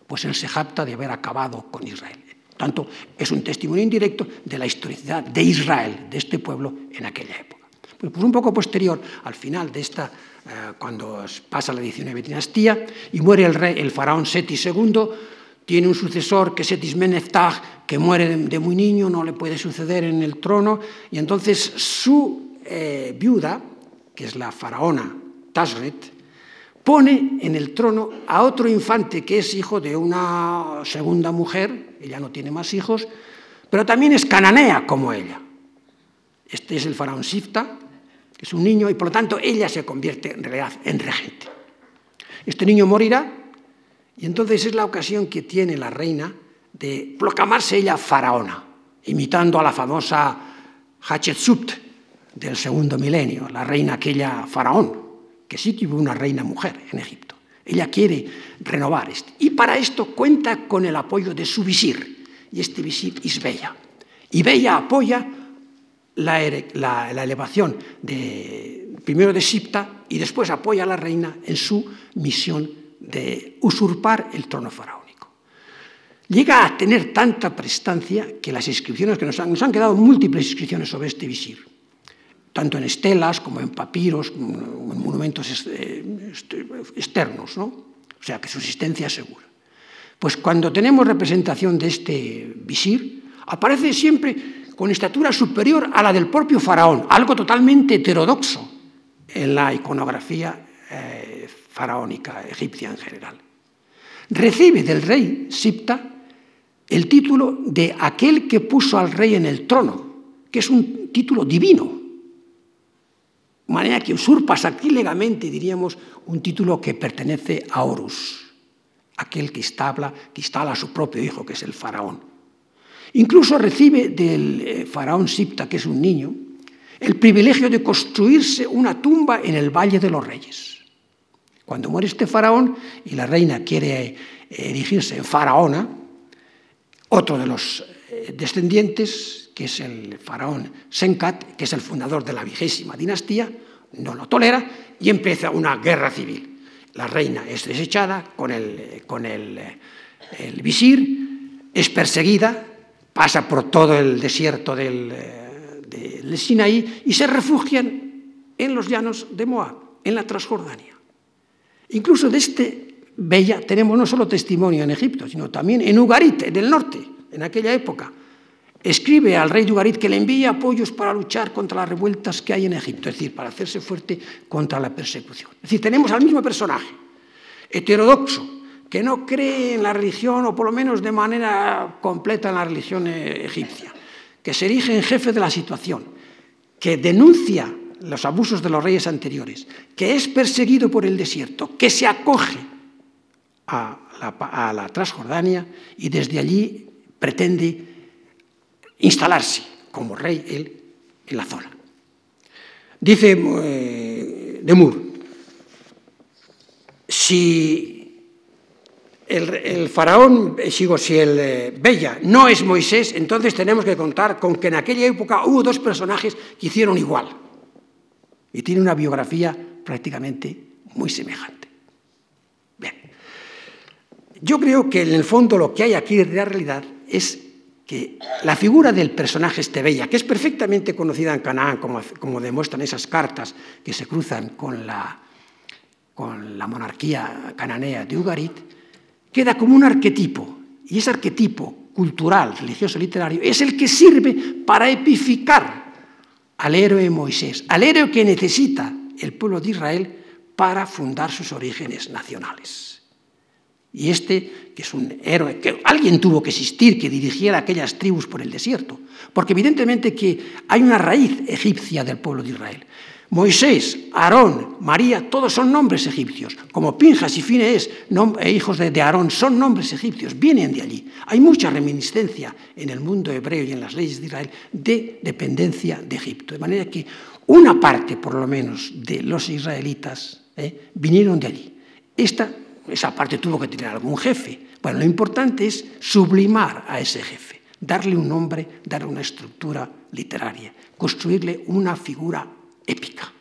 Pues él se jacta de haber acabado con Israel. Tanto es un testimonio indirecto de la historicidad de Israel, de este pueblo, en aquella época. Pues, un poco posterior, al final de esta, eh, cuando pasa la 19 dinastía y muere el rey, el faraón Seti II, tiene un sucesor que es Etismeneftag, que muere de, muy niño, no le puede suceder en el trono, y entonces su eh, viuda, que es la faraona Tasret, pone en el trono a otro infante que es hijo de una segunda mujer, ella no tiene más hijos, pero también es cananea como ella. Este es el faraón Sifta, que es un niño, y por lo tanto ella se convierte en realidad en regente. Este niño morirá y entonces es la ocasión que tiene la reina de proclamarse ella faraona, imitando a la famosa Hatshepsut del segundo milenio, la reina aquella faraón, que sí tuvo una reina mujer en Egipto. Ella quiere renovar esto. Y para esto cuenta con el apoyo de su visir, y este visir es Bella. Y Bella apoya la, la elevación de, primero de Sipta y después apoya a la reina en su misión de usurpar el trono faraónico. Llega a tener tanta prestancia que las inscripciones que nos han, nos han quedado múltiples inscripciones sobre este visir, tanto en estelas como en papiros, en monumentos eh, este, externos, ¿no? o sea que su existencia es segura. Pues cuando tenemos representación de este visir, aparece siempre con estatura superior a la del propio faraón, algo totalmente heterodoxo en la iconografía eh, faraónica egipcia en general. Recibe del rey Sipta el título de aquel que puso al rey en el trono, que es un título divino. De manera que usurpa sacrílegamente, diríamos, un título que pertenece a Horus, aquel que instala, que instala a su propio hijo, que es el faraón. Incluso recibe del eh, faraón Sipta, que es un niño, el privilegio de construirse una tumba en el Valle de los Reyes. Cuando muere este faraón y la reina quiere erigirse en faraona, otro de los eh, descendientes, que es el faraón Senkat, que es el fundador de la vigésima dinastía, no lo tolera y empieza una guerra civil. La reina es desechada con el, con el, visir, es perseguida, pasa por todo el desierto del, eh, del Sinaí y se refugian en los llanos de Moab, en la Transjordania. Incluso de este Bella tenemos no solo testimonio en Egipto, sino también en Ugarit, en el norte, en aquella época. Escribe al rey de Ugarit que le envíe apoyos para luchar contra las revueltas que hay en Egipto, es decir, para hacerse fuerte contra la persecución. Es decir, tenemos al mismo personaje, heterodoxo, que no cree en la religión, o por lo menos de manera completa en la religión eh, egipcia, que se erige en jefe de la situación, que denuncia los abusos de los reyes anteriores, que es perseguido por el desierto, que se acoge a la, Transjordania y desde allí pretende instalarse como rey él en la zona. Dice eh, Demur, si el, faraón, eh, sigo, si el eh, Bella no es Moisés, entonces tenemos que contar con que en aquella época hubo dos personajes que hicieron igual. Y tiene una biografía prácticamente muy semejante. Bien. Yo creo que en el fondo lo que hay aquí de la realidad es que la figura del personaje Estebella, que es perfectamente conocida en Canaán, como, como demuestran esas cartas que se cruzan con la, con la monarquía cananea de Ugarit, queda como un arquetipo. Y ese arquetipo cultural, religioso, literario, es el que sirve para epificar al héroe Moisés, al héroe que necesita el pueblo de Israel para fundar sus orígenes nacionales. Y este, que es un héroe, que alguien tuvo que existir, que dirigiera aquellas tribus por el desierto, porque evidentemente que hay una raíz egipcia del pueblo de Israel. Moisés, Aarón, María, todos son nombres egipcios, como Pinjas y Finees, e hijos de, Aarón, son nombres egipcios, vienen de allí. Hay mucha reminiscencia en el mundo hebreo y en las leyes de Israel de dependencia de Egipto. De manera que una parte, por lo menos, de los israelitas eh, vinieron de allí. Esta, esa parte tuvo que tener algún jefe. Bueno, lo importante es sublimar a ese jefe, darle un nombre, darle una estructura literaria, construirle una figura épica.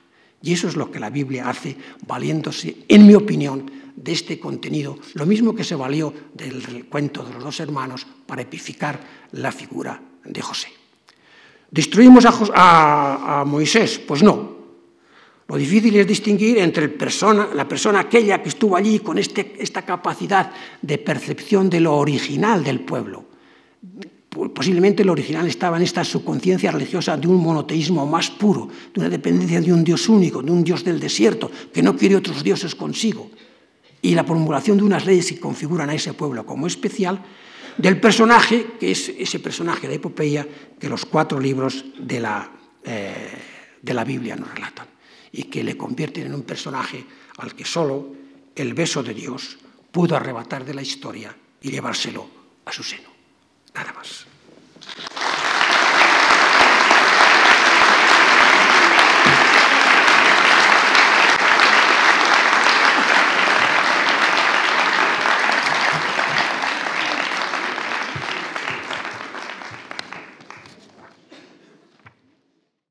Y eso es lo que la Biblia hace, valiéndose, en mi opinión, de este contenido, lo mismo que se valió del cuento de los dos hermanos para epificar la figura de José. ¿Destruimos a, Moisés? Pues no. Lo difícil es distinguir entre la persona aquella que estuvo allí con este, esta capacidad de percepción de lo original del pueblo, posiblemente el original estaba en esta subconsciencia religiosa de un monoteísmo más puro, de una dependencia de un Dios único, de un Dios del desierto, que no quiere otros dioses consigo, y la formulación de unas leyes que configuran a ese pueblo como especial, del personaje, que es ese personaje de epopeya que los cuatro libros de la, eh, de la Biblia nos relatan, y que le convierten en un personaje al que solo el beso de Dios pudo arrebatar de la historia y llevárselo a su seno. Nada más.